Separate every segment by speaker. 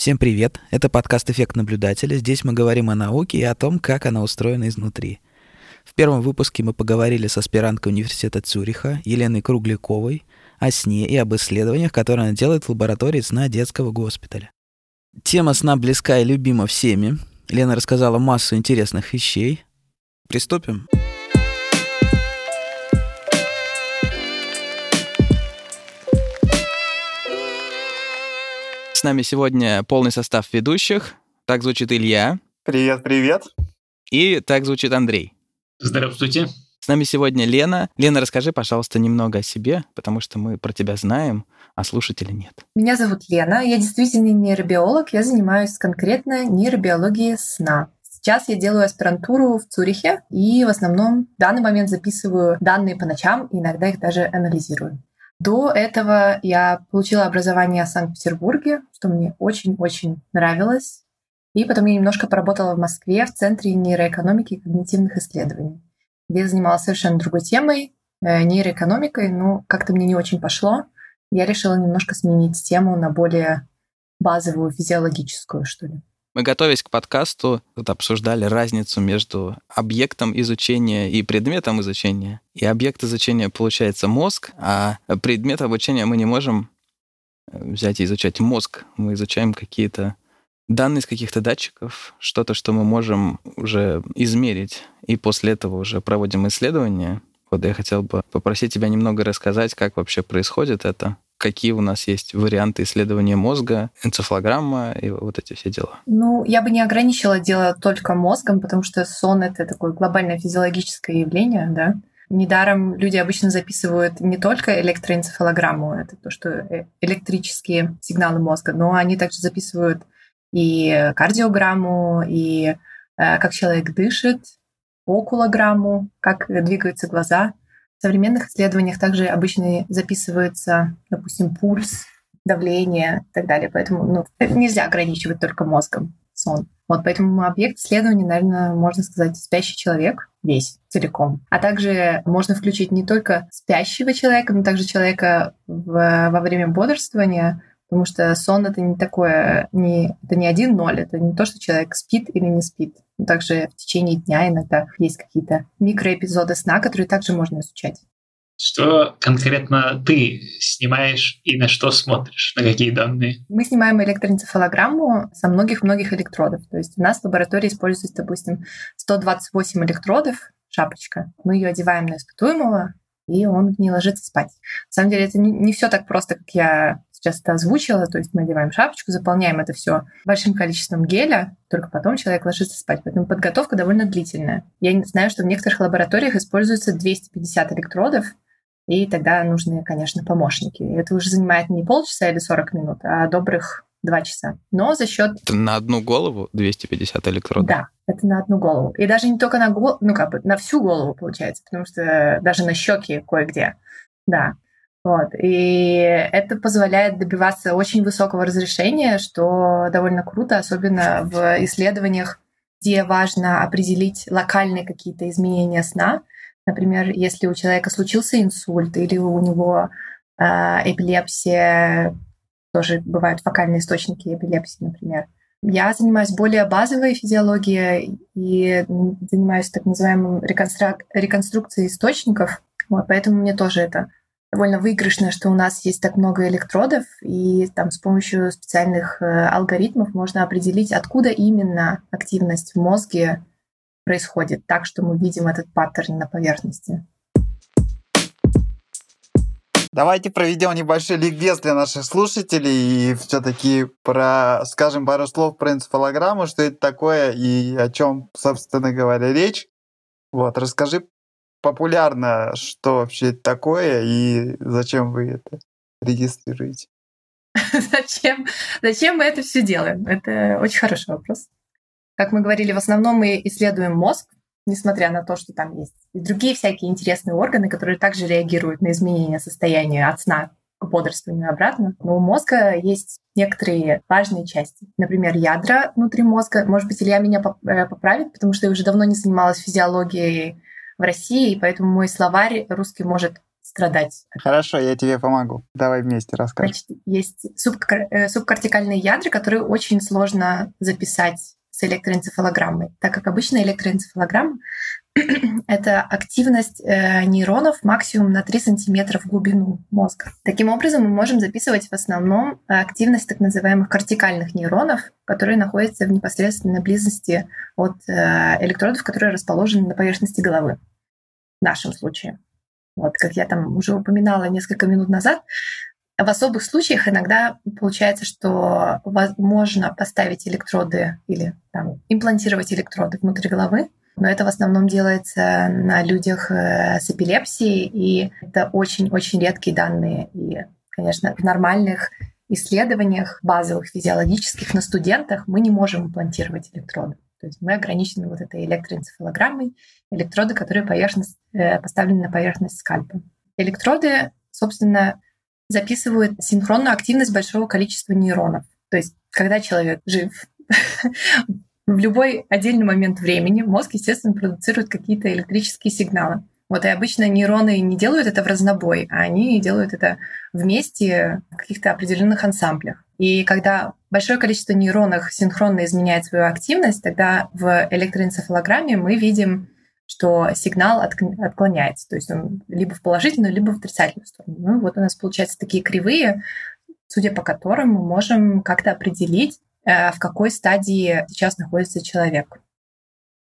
Speaker 1: Всем привет! Это подкаст «Эффект наблюдателя». Здесь мы говорим о науке и о том, как она устроена изнутри. В первом выпуске мы поговорили с аспиранткой университета Цюриха Еленой Кругляковой о сне и об исследованиях, которые она делает в лаборатории сна детского госпиталя. Тема сна близка и любима всеми. Лена рассказала массу интересных вещей. Приступим. С нами сегодня полный состав ведущих. Так звучит Илья.
Speaker 2: Привет, привет.
Speaker 1: И так звучит Андрей.
Speaker 3: Здравствуйте.
Speaker 1: С нами сегодня Лена. Лена, расскажи, пожалуйста, немного о себе, потому что мы про тебя знаем, а слушателей нет.
Speaker 4: Меня зовут Лена, я действительно нейробиолог, я занимаюсь конкретно нейробиологией сна. Сейчас я делаю аспирантуру в Цюрихе и в основном в данный момент записываю данные по ночам и иногда их даже анализирую. До этого я получила образование в Санкт-Петербурге, что мне очень-очень нравилось. И потом я немножко поработала в Москве в Центре нейроэкономики и когнитивных исследований, где я занималась совершенно другой темой, э, нейроэкономикой, но как-то мне не очень пошло. Я решила немножко сменить тему на более базовую физиологическую, что ли.
Speaker 1: Мы, готовясь к подкасту, тут обсуждали разницу между объектом изучения и предметом изучения. И объект изучения получается мозг, а предмет обучения мы не можем э, взять и изучать мозг. Мы изучаем какие-то данные из каких-то датчиков, что-то, что мы можем уже измерить, и после этого уже проводим исследования. Вот я хотел бы попросить тебя немного рассказать, как вообще происходит это какие у нас есть варианты исследования мозга, энцефалограмма и вот эти все дела?
Speaker 4: Ну, я бы не ограничила дело только мозгом, потому что сон — это такое глобальное физиологическое явление, да. Недаром люди обычно записывают не только электроэнцефалограмму, это то, что э, электрические сигналы мозга, но они также записывают и кардиограмму, и э, как человек дышит, окулограмму, как двигаются глаза. В современных исследованиях также обычно записывается, допустим, пульс, давление и так далее. Поэтому ну, нельзя ограничивать только мозгом сон. Вот поэтому объект исследования, наверное, можно сказать, спящий человек весь целиком. А также можно включить не только спящего человека, но также человека в, во время бодрствования, потому что сон это не такое, не, это не один ноль, это не то, что человек спит или не спит. Также в течение дня иногда есть какие-то микроэпизоды сна, которые также можно изучать.
Speaker 3: Что конкретно ты снимаешь и на что смотришь, на какие данные?
Speaker 4: Мы снимаем электроэнцефалограмму со многих-многих электродов. То есть у нас в лаборатории используется, допустим, 128 электродов, шапочка. Мы ее одеваем на испытуемого, и он не ложится спать. На самом деле это не, не все так просто, как я сейчас это озвучила, то есть мы одеваем шапочку, заполняем это все большим количеством геля, только потом человек ложится спать. Поэтому подготовка довольно длительная. Я знаю, что в некоторых лабораториях используется 250 электродов, и тогда нужны, конечно, помощники. И это уже занимает не полчаса или 40 минут, а добрых два часа. Но за счет...
Speaker 1: Это на одну голову 250 электродов?
Speaker 4: Да, это на одну голову. И даже не только на голову, ну как бы на всю голову получается, потому что даже на щеки кое-где. Да. Вот. И это позволяет добиваться очень высокого разрешения, что довольно круто, особенно в исследованиях, где важно определить локальные какие-то изменения сна. Например, если у человека случился инсульт или у него э, эпилепсия, тоже бывают фокальные источники эпилепсии, например. Я занимаюсь более базовой физиологией и занимаюсь так называемым реконструк... реконструкцией источников. Вот, поэтому мне тоже это довольно выигрышно, что у нас есть так много электродов, и там с помощью специальных э, алгоритмов можно определить, откуда именно активность в мозге происходит, так что мы видим этот паттерн на поверхности.
Speaker 2: Давайте проведем небольшой ликбез для наших слушателей и все-таки про, скажем пару слов про энцефалограмму, что это такое и о чем, собственно говоря, речь. Вот, расскажи популярно, что вообще это такое и зачем вы это регистрируете?
Speaker 4: Зачем, зачем мы это все делаем? Это очень хороший вопрос. Как мы говорили, в основном мы исследуем мозг, несмотря на то, что там есть и другие всякие интересные органы, которые также реагируют на изменения состояния от сна к бодрствованию обратно. Но у мозга есть некоторые важные части. Например, ядра внутри мозга. Может быть, Илья меня э, поправит, потому что я уже давно не занималась физиологией в России, и поэтому мой словарь русский может страдать.
Speaker 2: Хорошо, я тебе помогу. Давай вместе расскажем.
Speaker 4: Значит, есть субкор- э, субкортикальные ядра, которые очень сложно записать с электроэнцефалограммой, так как обычно электроэнцефалограмма это активность э, нейронов максимум на 3 сантиметра в глубину мозга. Таким образом, мы можем записывать в основном активность так называемых кортикальных нейронов, которые находятся в непосредственной близости от э, электродов, которые расположены на поверхности головы. В нашем случае. Вот, как я там уже упоминала несколько минут назад, в особых случаях иногда получается, что можно поставить электроды или там, имплантировать электроды внутрь головы, но это в основном делается на людях э, с эпилепсией, и это очень-очень редкие данные. И, конечно, в нормальных исследованиях базовых физиологических на студентах мы не можем имплантировать электроды. То есть мы ограничены вот этой электроэнцефалограммой, электроды, которые поверхность, э, поставлены на поверхность скальпа. Электроды, собственно, записывают синхронную активность большого количества нейронов. То есть, когда человек жив, в любой отдельный момент времени мозг, естественно, продуцирует какие-то электрические сигналы. Вот и обычно нейроны не делают это в разнобой, а они делают это вместе в каких-то определенных ансамблях. И когда большое количество нейронов синхронно изменяет свою активность, тогда в электроэнцефалограмме мы видим, что сигнал отклоняется. То есть он либо в положительную, либо в отрицательную сторону. Ну вот у нас получаются такие кривые, судя по которым мы можем как-то определить, Э, в какой стадии сейчас находится человек.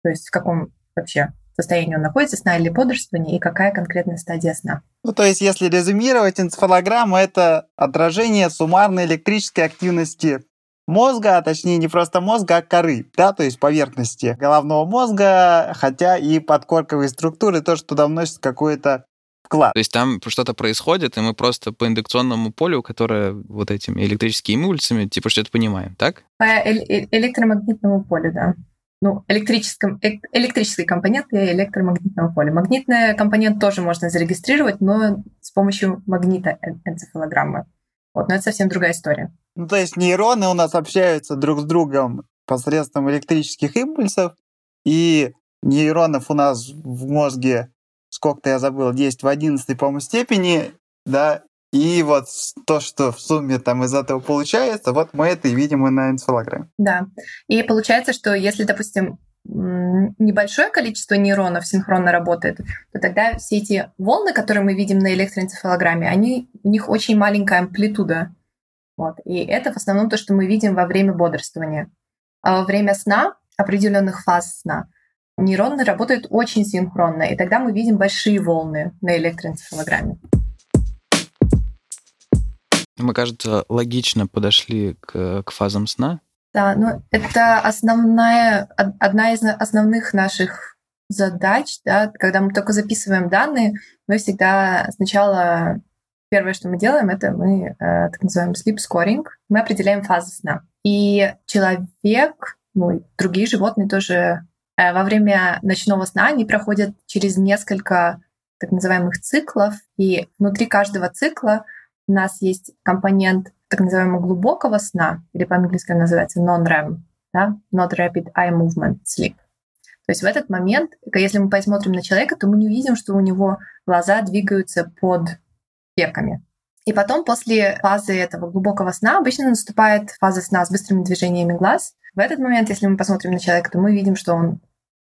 Speaker 4: То есть в каком вообще состоянии он находится, сна или бодрствования, и какая конкретная стадия сна.
Speaker 2: Ну, то есть, если резюмировать, энцефалограмма — это отражение суммарной электрической активности мозга, а точнее не просто мозга, а коры, да, то есть поверхности головного мозга, хотя и подкорковые структуры тоже туда вносят какое-то вклад.
Speaker 1: То есть там что-то происходит, и мы просто по индукционному полю, которое вот этими электрическими импульсами, типа что-то понимаем, так?
Speaker 4: По э электромагнитному полю, да. Ну, электрическом, э электрический компонент и электромагнитного поля. Магнитный компонент тоже можно зарегистрировать, но с помощью магнита энцефалограммы. Вот, но это совсем другая история.
Speaker 2: Ну, то есть нейроны у нас общаются друг с другом посредством электрических импульсов, и нейронов у нас в мозге сколько-то я забыл, 10 в 11, по-моему, степени, да, и вот то, что в сумме там из этого получается, вот мы это и видим и на энцефалограмме.
Speaker 4: Да. И получается, что если, допустим, небольшое количество нейронов синхронно работает, то тогда все эти волны, которые мы видим на электроэнцефалограмме, они, у них очень маленькая амплитуда. Вот. И это в основном то, что мы видим во время бодрствования. А во время сна, определенных фаз сна, нейроны работают очень синхронно, и тогда мы видим большие волны на электроэнцефалограмме.
Speaker 1: Мы, кажется, логично подошли к, к фазам сна.
Speaker 4: Да, ну это основная, одна из основных наших задач, да, когда мы только записываем данные, мы всегда сначала первое, что мы делаем, это мы э, так называемый sleep scoring, мы определяем фазы сна. И человек, ну и другие животные тоже Э, во время ночного сна они проходят через несколько так называемых циклов, и внутри каждого цикла у нас есть компонент так называемого глубокого сна, или по-английски называется non-REM, да? Not Rapid Eye Movement Sleep. То есть в этот момент, если мы посмотрим на человека, то мы не увидим, что у него глаза двигаются под веками. И потом, после фазы этого глубокого сна, обычно наступает фаза сна с быстрыми движениями глаз. В этот момент, если мы посмотрим на человека, то мы видим, что он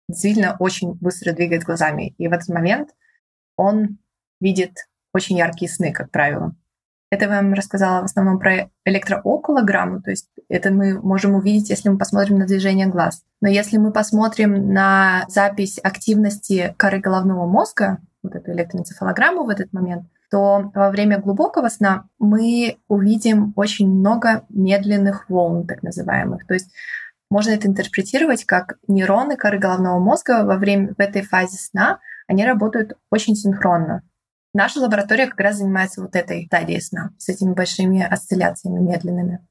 Speaker 4: действительно очень быстро двигает глазами. И в этот момент он видит очень яркие сны, как правило. Это я вам рассказала в основном про электроокулограмму, то есть это мы можем увидеть, если мы посмотрим на движение глаз. Но если мы посмотрим на запись активности коры головного мозга, вот эту электроэнцефалограмму в этот момент, то во время глубокого сна мы увидим очень много медленных волн, так называемых. То есть можно это интерпретировать как нейроны коры головного мозга во время в этой фазе сна, они работают очень синхронно. Наша лаборатория как раз занимается вот этой стадией сна, с этими большими осцилляциями медленными.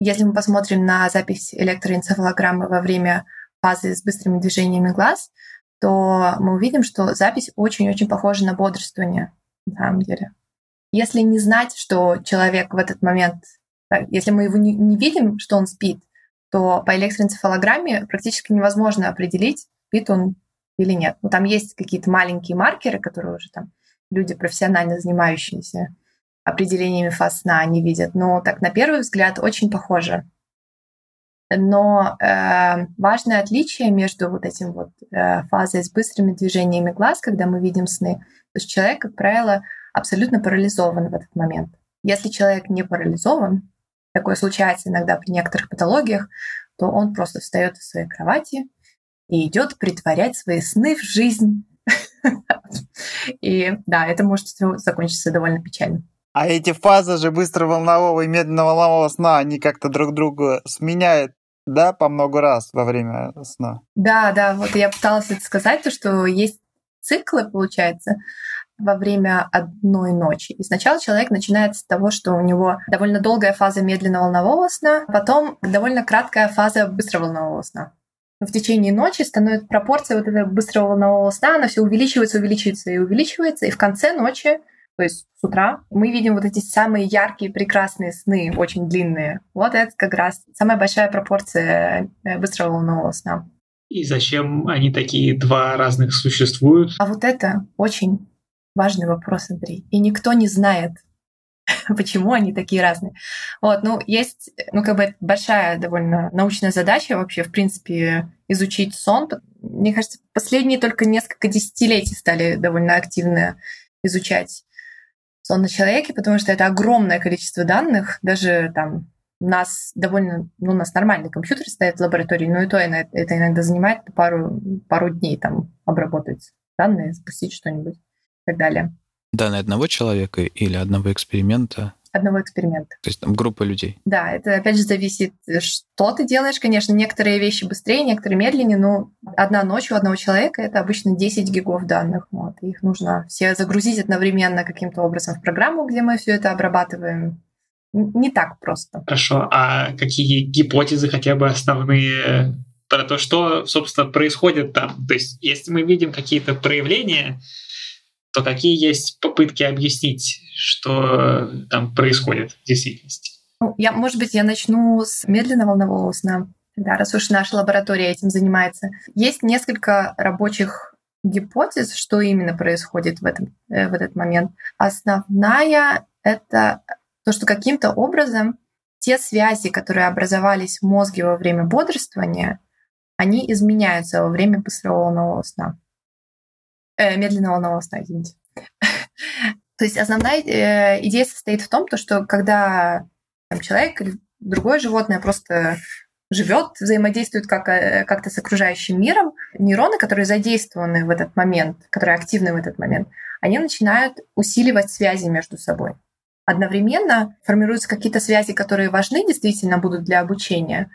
Speaker 4: Если мы посмотрим на запись электроэнцефалограммы во время фазы с быстрыми движениями глаз, то мы увидим, что запись очень-очень похожа на бодрствование на самом деле. Если не знать, что человек в этот момент, если мы его не, не видим, что он спит, то по электроэнцефалограмме практически невозможно определить, спит он или нет. Ну, там есть какие-то маленькие маркеры, которые уже там люди, профессионально занимающиеся определениями фаз сна, они видят. Но так на первый взгляд очень похоже. Но э, важное отличие между вот этим вот э, фазой с быстрыми движениями глаз, когда мы видим сны, то есть человек, как правило, абсолютно парализован в этот момент. Если человек не парализован, такое случается иногда при некоторых патологиях, то он просто встает из своей кровати и идет притворять свои сны в жизнь. И да, это может закончиться довольно печально.
Speaker 2: А эти фазы же быстроволнового и медленноволнового сна, они как-то друг друга сменяют да, по много раз во время сна.
Speaker 4: Да, да, вот я пыталась это сказать, то, что есть циклы, получается, во время одной ночи. И сначала человек начинает с того, что у него довольно долгая фаза медленно-волнового сна, потом довольно краткая фаза быстроволнового сна. В течение ночи становится пропорция вот этого быстрого волнового сна, она все увеличивается, увеличивается и увеличивается, и в конце ночи то есть с утра мы видим вот эти самые яркие, прекрасные сны, очень длинные. Вот это как раз самая большая пропорция э, быстрого волнового сна.
Speaker 3: И зачем они такие два разных существуют?
Speaker 4: А вот это очень важный вопрос, Андрей. И никто не знает, почему они такие разные. Вот, ну, есть, ну, как бы большая довольно научная задача вообще, в принципе, изучить сон. Мне кажется, последние только несколько десятилетий стали довольно активно изучать сон на человеке, потому что это огромное количество данных, даже там у нас довольно, ну, у нас нормальный компьютер стоит в лаборатории, но и то это иногда занимает пару, пару дней там обработать данные, запустить что-нибудь и так далее.
Speaker 1: Данные одного человека или одного эксперимента?
Speaker 4: одного эксперимента.
Speaker 1: То есть там группа людей.
Speaker 4: Да, это опять же зависит, что ты делаешь. Конечно, некоторые вещи быстрее, некоторые медленнее, но одна ночь у одного человека это обычно 10 гигов данных. Вот. Их нужно все загрузить одновременно каким-то образом в программу, где мы все это обрабатываем. Не так просто.
Speaker 3: Хорошо. А какие гипотезы хотя бы основные про то, что, собственно, происходит там? То есть, если мы видим какие-то проявления, то какие есть попытки объяснить, что там происходит в действительности?
Speaker 4: Ну, я, может быть, я начну с медленно-волнового сна. Да, раз уж наша лаборатория этим занимается. Есть несколько рабочих гипотез, что именно происходит в, этом, э, в этот момент. Основная — это то, что каким-то образом те связи, которые образовались в мозге во время бодрствования, они изменяются во время быстрого волнового сна э, медленного волнового сна, извините. То есть основная э, идея состоит в том, то, что когда человек или другое животное просто живет, взаимодействует э, как-то с окружающим миром, нейроны, которые задействованы в этот момент, которые активны в этот момент, они начинают усиливать связи между собой. Одновременно формируются какие-то связи, которые важны действительно будут для обучения,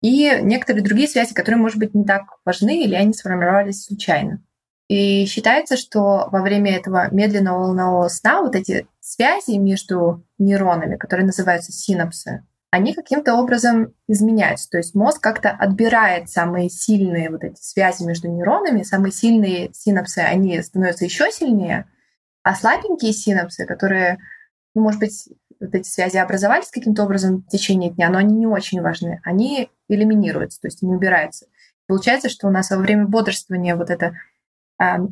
Speaker 4: и некоторые другие связи, которые, может быть, не так важны или они сформировались случайно. И считается, что во время этого медленного волнового сна вот эти связи между нейронами, которые называются синапсы, они каким-то образом изменяются. То есть мозг как-то отбирает самые сильные вот эти связи между нейронами, самые сильные синапсы, они становятся еще сильнее, а слабенькие синапсы, которые, ну, может быть, вот эти связи образовались каким-то образом в течение дня, но они не очень важны, они элиминируются, то есть они убираются. Получается, что у нас во время бодрствования вот это а,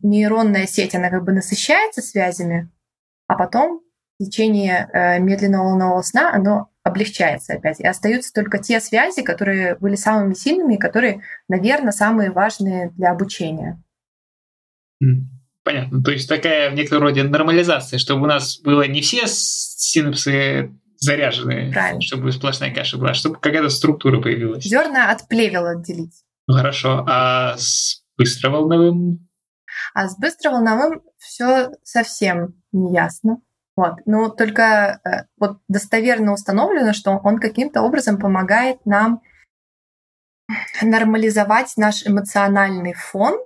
Speaker 4: нейронная сеть, она как бы насыщается связями, а потом в течение э, медленного волнового сна оно облегчается опять. И остаются только те связи, которые были самыми сильными которые, наверное, самые важные для обучения.
Speaker 3: Понятно. То есть такая в некотором роде нормализация, чтобы у нас было не все синапсы заряжены,
Speaker 4: Правильно.
Speaker 3: чтобы сплошная каша была, чтобы какая-то структура появилась.
Speaker 4: Зерна от плевел отделить.
Speaker 3: Ну хорошо. А с быстроволновым
Speaker 4: а с быстроволновым все совсем не ясно. Вот. Но только э, вот достоверно установлено, что он каким-то образом помогает нам нормализовать наш эмоциональный фон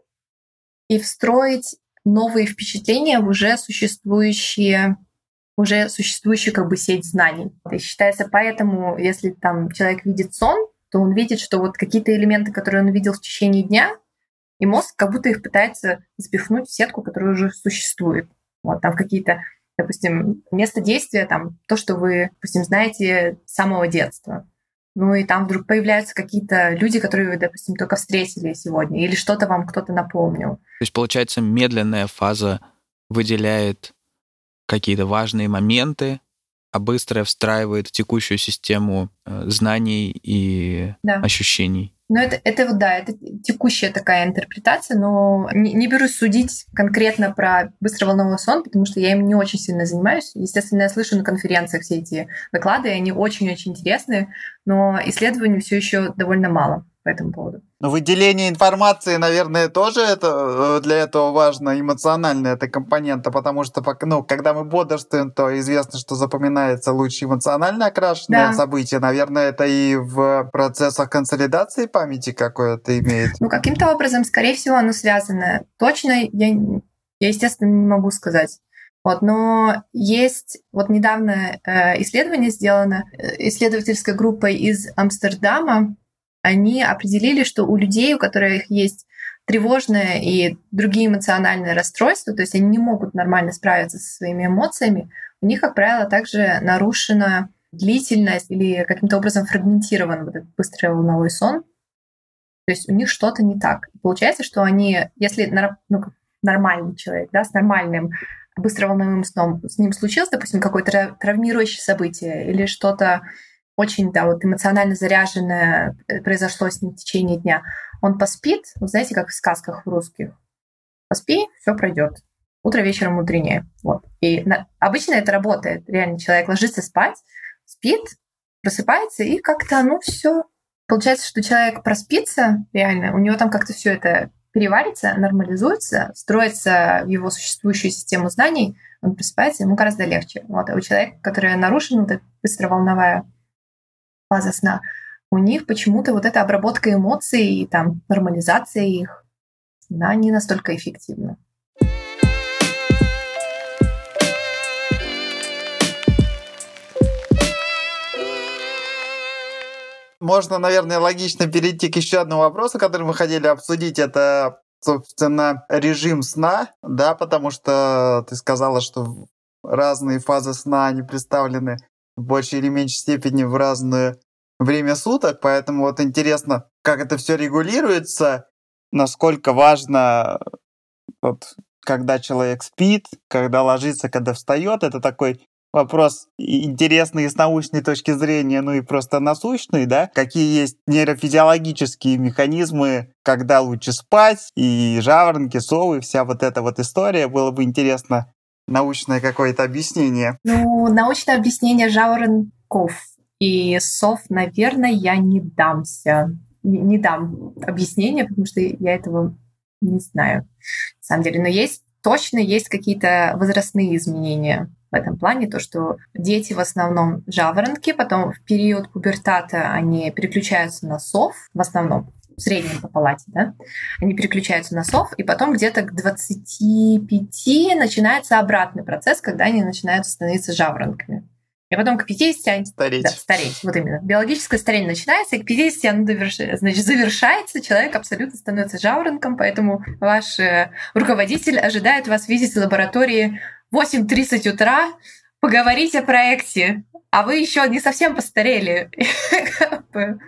Speaker 4: и встроить новые впечатления в уже существующие уже существующую как бы сеть знаний. И считается поэтому, если там человек видит сон, то он видит, что вот какие-то элементы, которые он видел в течение дня, и мозг как будто их пытается запихнуть в сетку, которая уже существует. Вот там какие-то, допустим, место действия, там то, что вы, допустим, знаете с самого детства. Ну и там вдруг появляются какие-то люди, которые вы, допустим, только встретили сегодня, или что-то вам кто-то напомнил. То
Speaker 1: есть получается медленная фаза выделяет какие-то важные моменты, а быстро встраивает в текущую систему э, знаний и да. ощущений.
Speaker 4: Ну, это, это вот, да, это текущая такая интерпретация, но не, не берусь судить конкретно про быстроволновой сон, потому что я им не очень сильно занимаюсь. Естественно, я слышу на конференциях все эти доклады, и они очень-очень интересные, но исследований все еще довольно мало по этому поводу.
Speaker 2: Но выделение информации, наверное, тоже это э, для этого важно, эмоциональная эта компонента, потому что ну, когда мы бодрствуем, то известно, что запоминается лучше эмоционально окрашенное да. событие. Наверное, это и в процессах консолидации памяти какое-то имеет.
Speaker 4: Ну, каким-то образом, скорее всего, оно связано. Точно я, я естественно, не могу сказать. Вот, но есть вот недавно э, исследование сделано э, исследовательской группой из Амстердама, они определили, что у людей, у которых есть тревожное и другие эмоциональные расстройства, то есть они не могут нормально справиться со своими эмоциями, у них, как правило, также нарушена длительность или каким-то образом фрагментирован вот этот быстрый волновой сон. То есть у них что-то не так. Получается, что они, если ну, нормальный человек, да, с нормальным быстроволновым сном, с ним случилось, допустим, какое-то травмирующее событие или что-то очень, да, вот эмоционально заряженное э, произошло с ним в течение дня. Он поспит, вы знаете, как в сказках в русских. Поспи, все пройдет. Утро вечером мудренее. Вот. И на... обычно это работает. Реально человек ложится спать, спит, просыпается, и как-то, ну, все. Получается, что человек проспится, реально, у него там как-то все это переварится, нормализуется, строится в его существующую систему знаний, он просыпается, ему гораздо легче. Вот. А у человека, который нарушен, это быстроволновая фаза сна, у них почему-то вот эта обработка эмоций и там нормализация их, она не настолько эффективна.
Speaker 2: Можно, наверное, логично перейти к еще одному вопросу, который мы хотели обсудить. Это, собственно, режим сна, да, потому что ты сказала, что разные фазы сна, они представлены в большей или меньшей степени в разное время суток, поэтому вот интересно, как это все регулируется, насколько важно, вот, когда человек спит, когда ложится, когда встает, это такой вопрос интересный с научной точки зрения, ну и просто насущный, да, какие есть нейрофизиологические механизмы, когда лучше спать, и жаворонки, совы, вся вот эта вот история, было бы интересно научное какое-то объяснение?
Speaker 4: Ну, научное объяснение жаворонков и сов, наверное, я не дамся. Не, не дам объяснения, потому что я этого не знаю, на самом деле. Но есть точно есть какие-то возрастные изменения в этом плане, то, что дети в основном жаворонки, потом в период пубертата они переключаются на сов, в основном, в среднем по палате, да, они переключаются на сов, и потом где-то к 25 начинается обратный процесс, когда они начинают становиться жаворонками. И потом к 50 они...
Speaker 2: Стареть.
Speaker 4: Да, стареть, вот именно. Биологическое старение начинается, и к 50 оно доверш... значит, завершается, человек абсолютно становится жаворонком, поэтому ваш э, руководитель ожидает вас видеть в лаборатории 8.30 утра, поговорить о проекте, а вы еще не совсем постарели.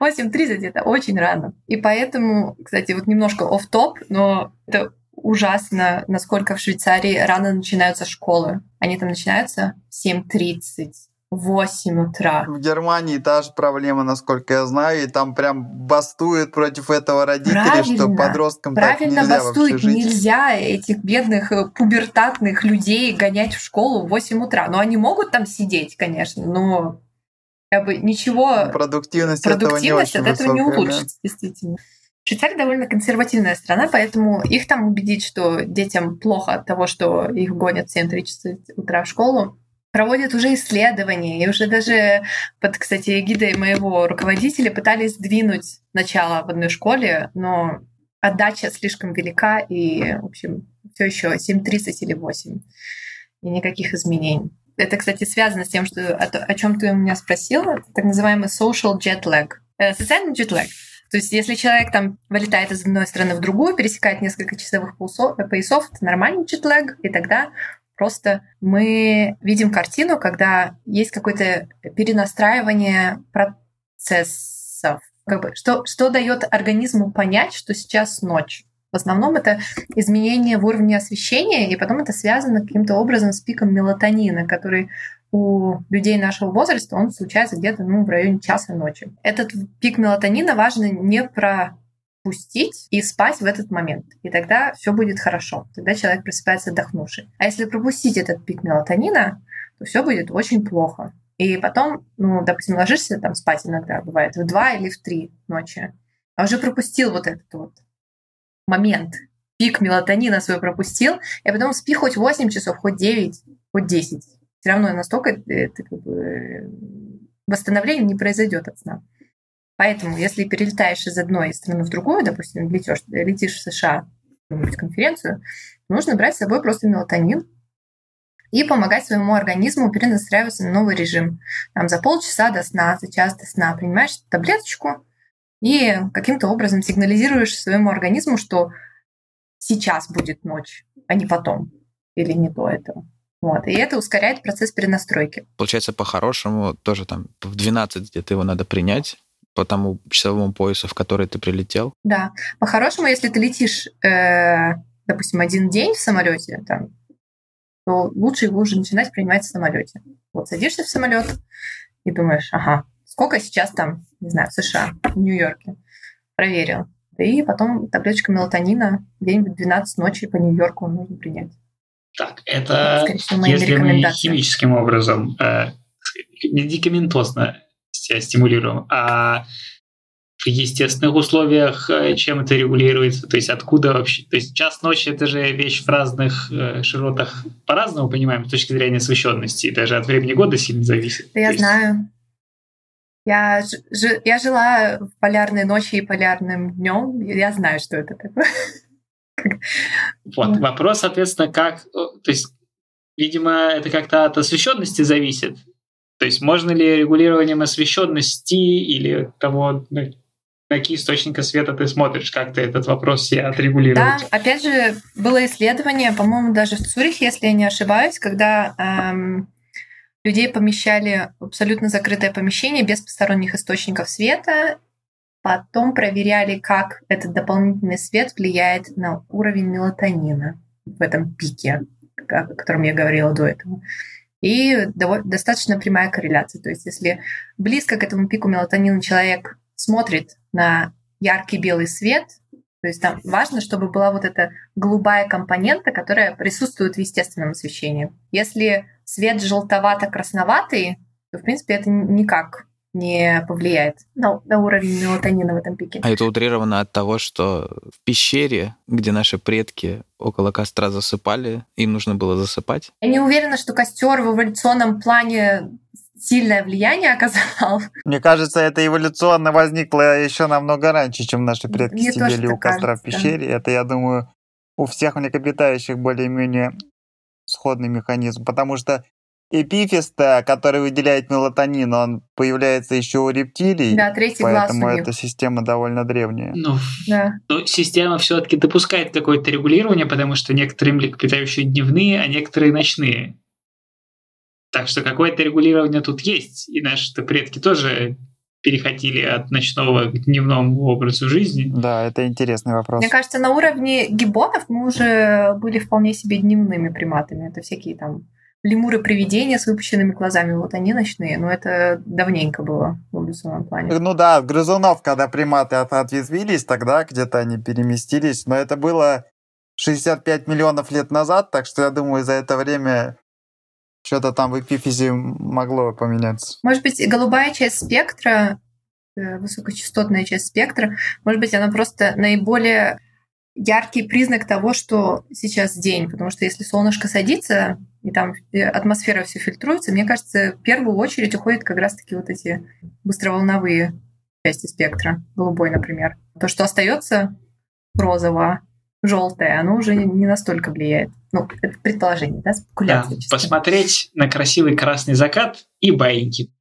Speaker 4: 8.30 это очень рано. И поэтому, кстати, вот немножко оф топ но это ужасно, насколько в Швейцарии рано начинаются школы. Они там начинаются в 7.30. 8 утра.
Speaker 2: В Германии та же проблема, насколько я знаю, и там прям бастуют против этого родители, правильно, что подросткам
Speaker 4: правильно
Speaker 2: так нельзя жить.
Speaker 4: Нельзя этих бедных э, пубертатных людей гонять в школу в 8 утра. Но они могут там сидеть, конечно, но как бы ничего...
Speaker 2: Продуктивность,
Speaker 4: продуктивность
Speaker 2: этого не
Speaker 4: от этого не улучшится, да? действительно. Швейцария довольно консервативная страна, поэтому их там убедить, что детям плохо от того, что их гонят в 7.30 утра в школу, проводят уже исследования, и уже даже под, кстати, эгидой моего руководителя пытались сдвинуть начало в одной школе, но отдача слишком велика, и, в общем, все еще 7.30 или 8, и никаких изменений. Это, кстати, связано с тем, что о, о чем ты у меня спросила, так называемый social jet lag, э, социальный jet lag. То есть, если человек там вылетает из одной страны в другую, пересекает несколько часовых поясов, это нормальный джетлэг, и тогда просто мы видим картину, когда есть какое-то перенастраивание процессов. Как бы, что, что дает организму понять, что сейчас ночь? В основном это изменение в уровне освещения, и потом это связано каким-то образом с пиком мелатонина, который у людей нашего возраста он случается где-то ну, в районе часа ночи. Этот пик мелатонина важно не пропустить и спать в этот момент. И тогда все будет хорошо. Тогда человек просыпается отдохнувший. А если пропустить этот пик мелатонина, то все будет очень плохо. И потом, ну, допустим, ложишься там спать иногда, бывает, в два или в три ночи, а уже пропустил вот этот вот момент, пик мелатонина свой пропустил, и потом спи хоть 8 часов, хоть 9, хоть 10. Все равно настолько это, как бы, восстановление не произойдет от сна. Поэтому, если перелетаешь из одной страны в другую, допустим, летишь, летишь в США, какую-нибудь конференцию, нужно брать с собой просто мелатонин, и помогать своему организму перенастраиваться на новый режим. Там, за полчаса до сна, за час до сна принимаешь таблеточку и каким-то образом сигнализируешь своему организму, что сейчас будет ночь, а не потом или не до этого. Вот. И это ускоряет процесс перенастройки.
Speaker 1: Получается, по-хорошему, тоже там в 12 где-то его надо принять по тому часовому поясу, в который ты прилетел.
Speaker 4: Да. По-хорошему, если ты летишь, э, допустим, один день в самолете, там, то лучше его уже начинать принимать в самолете. Вот садишься в самолет и думаешь, ага, сколько сейчас там, не знаю, в США, в Нью-Йорке. Проверил. И потом таблеточка мелатонина где-нибудь 12 ночи по Нью-Йорку нужно принять.
Speaker 3: Так, это всего, если мы химическим образом, э, медикаментозно себя стимулируем, а в естественных условиях, э, чем это регулируется, то есть откуда вообще, то есть час ночи это же вещь в разных э, широтах по-разному понимаем с точки зрения освещенности, даже от времени года сильно зависит.
Speaker 4: Да я есть... знаю. Я, ж, я жила в полярной ночи и полярным днем, я знаю, что это такое.
Speaker 3: Вот, вопрос, соответственно, как, то есть, видимо, это как-то от освещенности зависит. То есть можно ли регулированием освещенности или того, ну, какие источники света ты смотришь, как ты этот вопрос себе отрегулировать.
Speaker 4: Да, опять же, было исследование, по-моему, даже в Цюрихе, если я не ошибаюсь, когда эм, людей помещали в абсолютно закрытое помещение без посторонних источников света, потом проверяли, как этот дополнительный свет влияет на уровень мелатонина в этом пике, о котором я говорила до этого. И достаточно прямая корреляция. То есть если близко к этому пику мелатонина человек смотрит на яркий белый свет, то есть там важно, чтобы была вот эта голубая компонента, которая присутствует в естественном освещении. Если свет желтовато-красноватый, то, в принципе, это никак не повлияет на, на уровень мелатонина в этом пике.
Speaker 1: А это утрировано от того, что в пещере, где наши предки около костра засыпали, им нужно было засыпать?
Speaker 4: Я не уверена, что костер в эволюционном плане сильное влияние оказал.
Speaker 2: Мне кажется, это эволюционно возникло еще намного раньше, чем наши предки Мне сидели у костра кажется. в пещере. Это, я думаю, у всех млекопитающих более-менее сходный механизм, потому что эпифиз, который выделяет мелатонин, он появляется еще у рептилий.
Speaker 4: Да, третий
Speaker 2: поэтому
Speaker 4: глаз
Speaker 2: эта система довольно древняя.
Speaker 3: Ну, да. ну система все-таки допускает какое-то регулирование, потому что некоторые млекопитающие дневные, а некоторые ночные. Так что какое-то регулирование тут есть. И наши предки тоже переходили от ночного к дневному образу жизни.
Speaker 2: Да, это интересный вопрос.
Speaker 4: Мне кажется, на уровне гибонов мы уже были вполне себе дневными приматами. Это всякие там лемуры-привидения с выпущенными глазами. Вот они ночные, но это давненько было в эволюционном плане.
Speaker 2: Ну да, грызунов, когда приматы от ответвились, тогда где-то они переместились. Но это было 65 миллионов лет назад, так что я думаю, за это время что-то там в эпифизе могло поменяться.
Speaker 4: Может быть, голубая часть спектра, э, высокочастотная часть спектра, может быть, она просто наиболее яркий признак того, что сейчас день, потому что если солнышко садится, и там атмосфера все фильтруется, мне кажется, в первую очередь уходят как раз-таки вот эти быстроволновые части спектра, голубой, например. То, что остается розово, желтое, оно уже не настолько влияет. Ну, это предположение, да, спекуляция.
Speaker 3: Да, посмотреть на красивый красный закат и баиньки.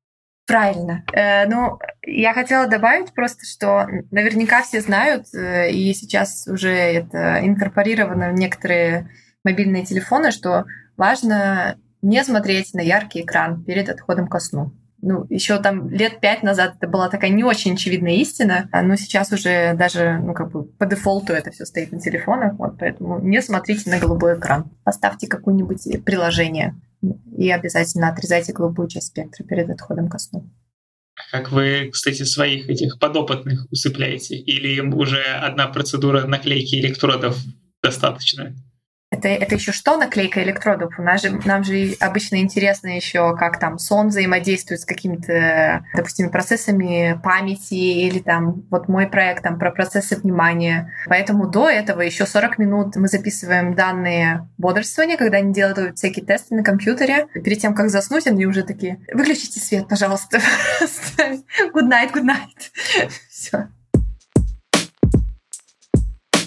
Speaker 4: Правильно. Э, ну, я хотела добавить просто, что наверняка все знают, э, и сейчас уже это инкорпорировано в некоторые мобильные телефоны, что важно не смотреть на яркий экран перед отходом ко сну. ну, еще там лет пять назад это была такая не очень очевидная истина, а, но сейчас уже даже, ну, как бы по дефолту это все стоит на телефонах, вот, поэтому не смотрите на голубой экран. Поставьте какое-нибудь приложение и обязательно отрезайте голубую часть спектра перед отходом ко сну.
Speaker 3: Как вы, кстати, своих этих подопытных усыпляете? Или им уже одна процедура наклейки электродов достаточно?
Speaker 4: Это, это еще что наклейка электродов? У нас же, нам же обычно интересно еще, как там сон взаимодействует с какими-то, допустим, процессами памяти или там вот мой проект там про процессы внимания. Поэтому до этого еще 40 минут мы записываем данные бодрствования, когда они делают всякие тесты на компьютере. Перед тем, как заснуть, они уже такие, выключите свет, пожалуйста. Good night, good night. Все.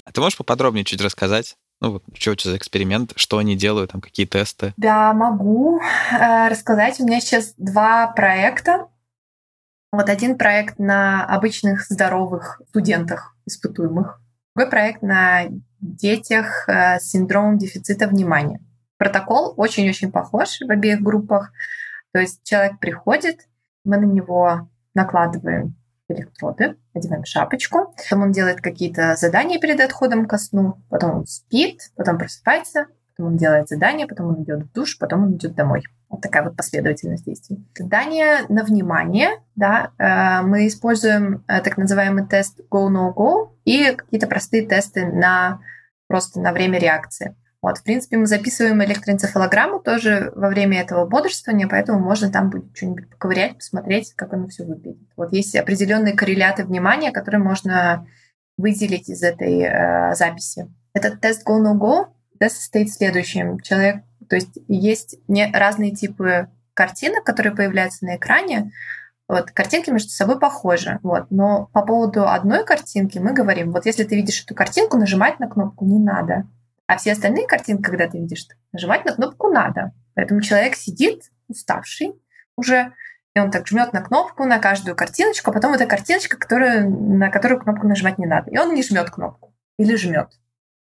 Speaker 1: А ты можешь поподробнее чуть рассказать? Ну, вот, что это за эксперимент, что они делают, там, какие тесты?
Speaker 4: Да, могу э, рассказать. У меня сейчас два проекта. Вот один проект на обычных здоровых студентах испытуемых, другой проект на детях э, с синдромом дефицита внимания. Протокол очень-очень похож в обеих группах. То есть человек приходит, мы на него накладываем электроды, одеваем шапочку. Потом он делает какие-то задания перед отходом ко сну. Потом он спит, потом просыпается, потом он делает задание, потом он идет в душ, потом он идет домой. Вот такая вот последовательность действий. Задание на внимание, да, э, мы используем э, так называемый тест go-no-go и какие-то простые тесты на просто на время реакции. Вот, в принципе, мы записываем электроэнцефалограмму тоже во время этого бодрствования, поэтому можно там будет что-нибудь поковырять, посмотреть, как оно все выглядит. Вот есть определенные корреляты внимания, которые можно выделить из этой э, записи. Этот тест Go-No-Go тест состоит в следующем. Человек, то есть есть не разные типы картинок, которые появляются на экране. Вот, картинки между собой похожи. Вот, но по поводу одной картинки мы говорим, вот если ты видишь эту картинку, нажимать на кнопку не надо. А все остальные картинки, когда ты видишь, нажимать на кнопку надо. Поэтому человек сидит уставший уже, и он так жмет на кнопку на каждую картиночку, а потом эта картиночка, которая, на которую кнопку нажимать не надо. И он не жмет кнопку. Или жмет.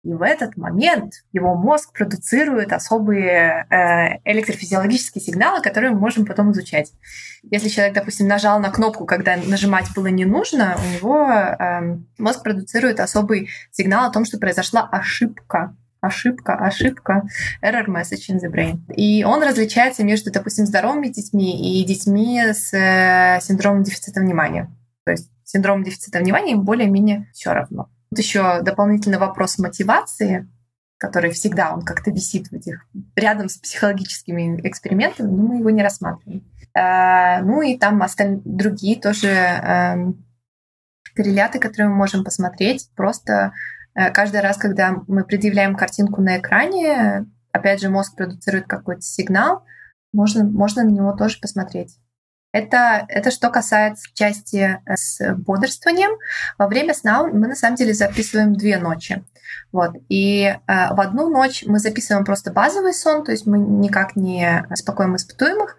Speaker 4: И в этот момент его мозг продуцирует особые э, электрофизиологические сигналы, которые мы можем потом изучать. Если человек, допустим, нажал на кнопку, когда нажимать было не нужно, у него э, мозг продуцирует особый сигнал о том, что произошла ошибка ошибка, ошибка, error message in the brain. И он различается между, допустим, здоровыми детьми и детьми с э, синдромом дефицита внимания. То есть синдром дефицита внимания им более-менее все равно. Тут еще дополнительный вопрос мотивации, который всегда он как-то висит в этих рядом с психологическими экспериментами, но мы его не рассматриваем. Э, ну и там остальные другие тоже эм, корреляты, которые мы можем посмотреть. Просто каждый раз, когда мы предъявляем картинку на экране, опять же, мозг продуцирует какой-то сигнал, можно, можно на него тоже посмотреть. Это, это что касается части э, с бодрствованием. Во время сна мы на самом деле записываем две ночи. Вот. И э, в одну ночь мы записываем просто базовый сон, то есть мы никак не успокоим испытуемых.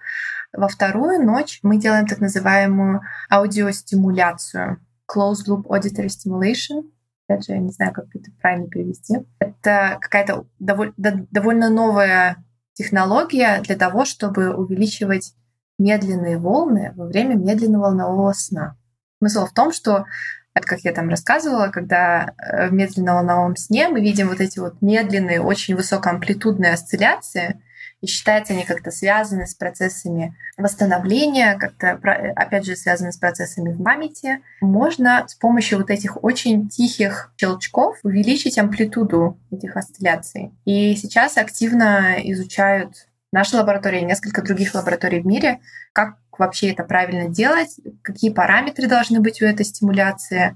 Speaker 4: Во вторую ночь мы делаем так называемую аудиостимуляцию, closed loop auditory stimulation, опять же, я не знаю, как это правильно перевести. Это какая-то довольно, довольно новая технология для того, чтобы увеличивать медленные волны во время медленного волнового сна. Смысл в том, что как я там рассказывала, когда э, в медленно-волновом сне мы видим вот эти вот медленные, очень высокоамплитудные осцилляции, и считается они как-то связаны с процессами восстановления, как-то, опять же, связаны с процессами в памяти. Можно с помощью вот этих очень тихих щелчков увеличить амплитуду этих осцилляций. И сейчас активно изучают наша лаборатория и несколько других лабораторий в мире, как вообще это правильно делать, какие параметры должны быть у этой стимуляции,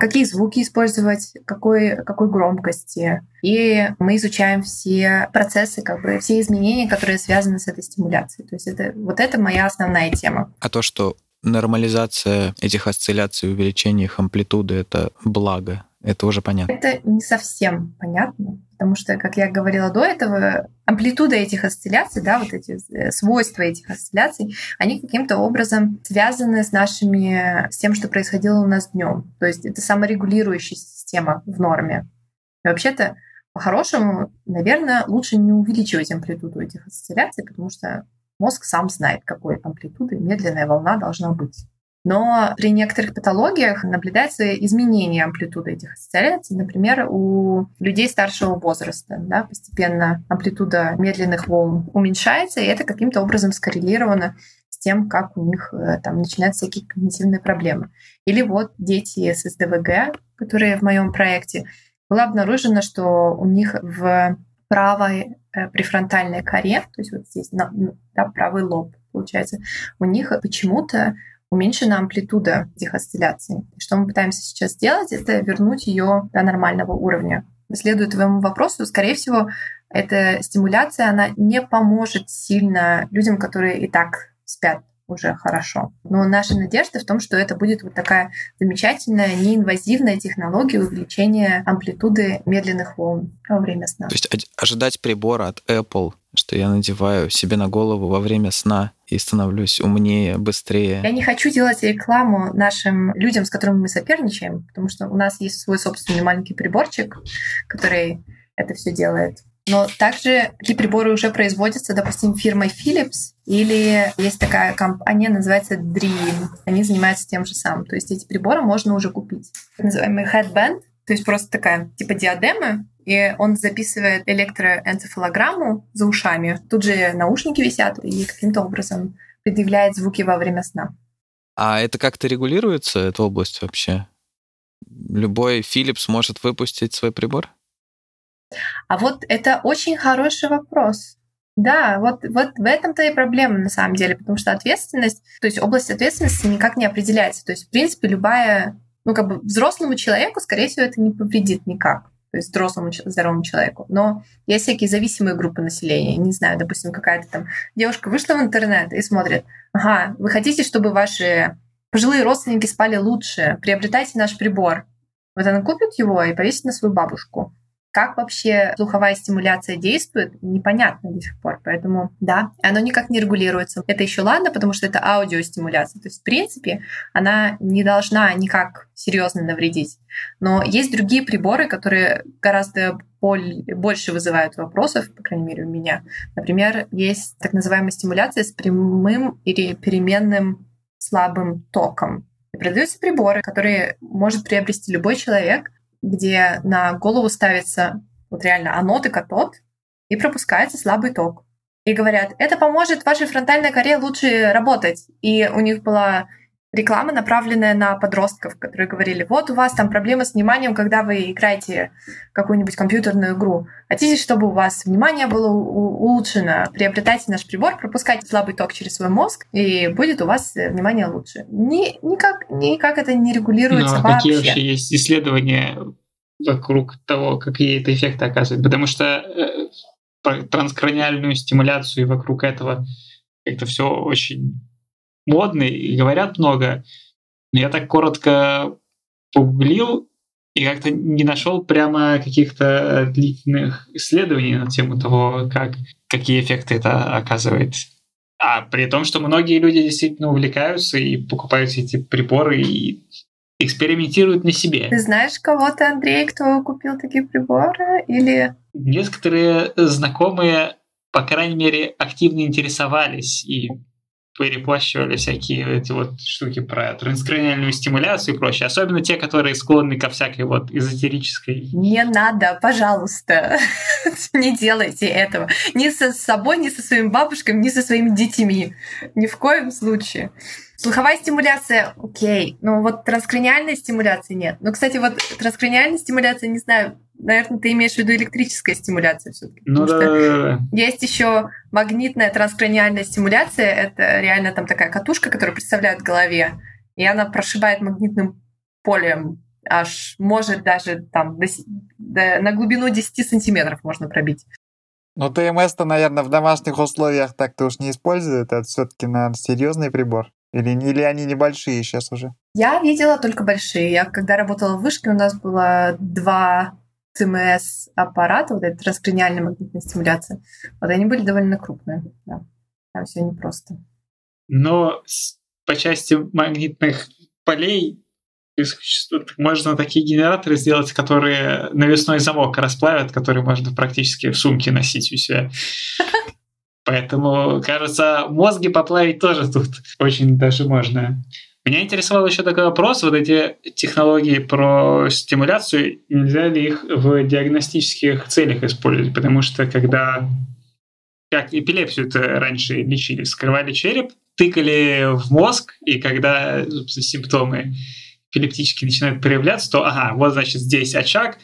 Speaker 4: какие звуки использовать, какой, какой громкости. И мы изучаем все процессы, как бы все изменения, которые связаны с этой стимуляцией. То есть это, вот это моя основная тема.
Speaker 1: А то, что нормализация этих осцилляций, увеличение их амплитуды — это благо это уже понятно.
Speaker 4: Это не совсем понятно, потому что, как я говорила до этого, амплитуда этих осцилляций, да, вот эти э, свойства этих осцилляций, они каким-то образом связаны с нашими, с тем, что происходило у нас днем. То есть это саморегулирующая система в норме. И вообще-то, по-хорошему, наверное, лучше не увеличивать амплитуду этих осцилляций, потому что Мозг сам знает, какой амплитуды медленная волна должна быть. Но при некоторых патологиях наблюдается изменение амплитуды этих осцилляций. Например, у людей старшего возраста да, постепенно амплитуда медленных волн уменьшается, и это каким-то образом скоррелировано с тем, как у них э, там начинаются всякие когнитивные проблемы. Или вот дети с СДВГ, которые в моем проекте, было обнаружено, что у них в правой э, префронтальной коре, то есть вот здесь да, правый лоб, получается, у них почему-то уменьшена амплитуда этих осцилляций. что мы пытаемся сейчас сделать, это вернуть ее до нормального уровня. Следуя твоему вопросу, скорее всего, эта стимуляция, она не поможет сильно людям, которые и так спят уже хорошо. Но наша надежда в том, что это будет вот такая замечательная неинвазивная технология увеличения амплитуды медленных волн во время сна.
Speaker 1: То есть ожидать прибора от Apple, что я надеваю себе на голову во время сна и становлюсь умнее, быстрее.
Speaker 4: Я не хочу делать рекламу нашим людям, с которыми мы соперничаем, потому что у нас есть свой собственный маленький приборчик, который это все делает. Но также такие приборы уже производятся, допустим, фирмой Philips, или есть такая компания, называется Dream. Они занимаются тем же самым. То есть эти приборы можно уже купить. Так называемый headband, то есть просто такая типа диадема, и он записывает электроэнцефалограмму за ушами. Тут же наушники висят, и каким-то образом предъявляет звуки во время сна.
Speaker 1: А это как-то регулируется, эта область вообще? Любой Philips может выпустить свой прибор?
Speaker 4: А вот это очень хороший вопрос. Да, вот, вот в этом-то и проблема на самом деле, потому что ответственность, то есть область ответственности никак не определяется. То есть, в принципе, любая, ну, как бы взрослому человеку, скорее всего, это не повредит никак то есть взрослому здоровому человеку. Но есть всякие зависимые группы населения. Не знаю, допустим, какая-то там девушка вышла в интернет и смотрит, ага, вы хотите, чтобы ваши пожилые родственники спали лучше, приобретайте наш прибор. Вот она купит его и повесит на свою бабушку. Как вообще слуховая стимуляция действует, непонятно до сих пор. Поэтому, да, оно никак не регулируется. Это еще ладно, потому что это аудиостимуляция. То есть, в принципе, она не должна никак серьезно навредить. Но есть другие приборы, которые гораздо больше вызывают вопросов, по крайней мере, у меня. Например, есть так называемая стимуляция с прямым или переменным слабым током. И продаются приборы, которые может приобрести любой человек, где на голову ставится вот реально аноты катод и пропускается слабый ток. И говорят, это поможет вашей фронтальной коре лучше работать. И у них была реклама, направленная на подростков, которые говорили, вот у вас там проблемы с вниманием, когда вы играете какую-нибудь компьютерную игру. Хотите, чтобы у вас внимание было улучшено, приобретайте наш прибор, пропускайте слабый ток через свой мозг, и будет у вас внимание лучше. Ни, никак, никак это не регулируется
Speaker 3: Но
Speaker 4: вообще.
Speaker 3: какие вообще есть исследования вокруг того, какие это эффекты оказывают? Потому что э, транскраниальную стимуляцию и вокруг этого это все очень модно и говорят много. Но я так коротко погуглил и как-то не нашел прямо каких-то длительных исследований на тему того, как, какие эффекты это оказывает. А при том, что многие люди действительно увлекаются и покупают эти приборы и экспериментируют на себе.
Speaker 4: Ты знаешь кого-то, Андрей, кто купил такие приборы? Или...
Speaker 3: Некоторые знакомые, по крайней мере, активно интересовались и переплащивали всякие эти вот штуки про транскраниальную стимуляцию и прочее. Особенно те, которые склонны ко всякой вот эзотерической.
Speaker 4: Не надо, пожалуйста. не делайте этого. Ни со собой, ни со своими бабушками, ни со своими детьми. Ни в коем случае. Слуховая стимуляция, окей. Но вот транскраниальной стимуляции нет. Но, кстати, вот транскраниальная стимуляция, не знаю, наверное, ты имеешь в виду электрическая стимуляция все-таки.
Speaker 3: Ну да, да, да.
Speaker 4: Есть еще магнитная транскраниальная стимуляция. Это реально там такая катушка, которую представляют в голове. И она прошибает магнитным полем аж может даже там до, до, на глубину 10 сантиметров можно пробить.
Speaker 2: Ну, ТМС-то, наверное, в домашних условиях так-то уж не используют. Это все-таки, наверное, серьезный прибор. Или, или они небольшие сейчас уже?
Speaker 4: Я видела только большие. Я когда работала в вышке, у нас было два ТМС аппарата, вот эта транскраниальная магнитная стимуляция. Вот они были довольно крупные. Да. Там все непросто.
Speaker 3: Но по части магнитных полей можно такие генераторы сделать, которые навесной замок расплавят, который можно практически в сумке носить у себя. Поэтому, кажется, мозги поплавить тоже тут очень даже можно. Меня интересовал еще такой вопрос, вот эти технологии про стимуляцию, нельзя ли их в диагностических целях использовать? Потому что когда, как эпилепсию это раньше лечили, скрывали череп, тыкали в мозг, и когда симптомы эпилептические начинают проявляться, то, ага, вот, значит, здесь очаг,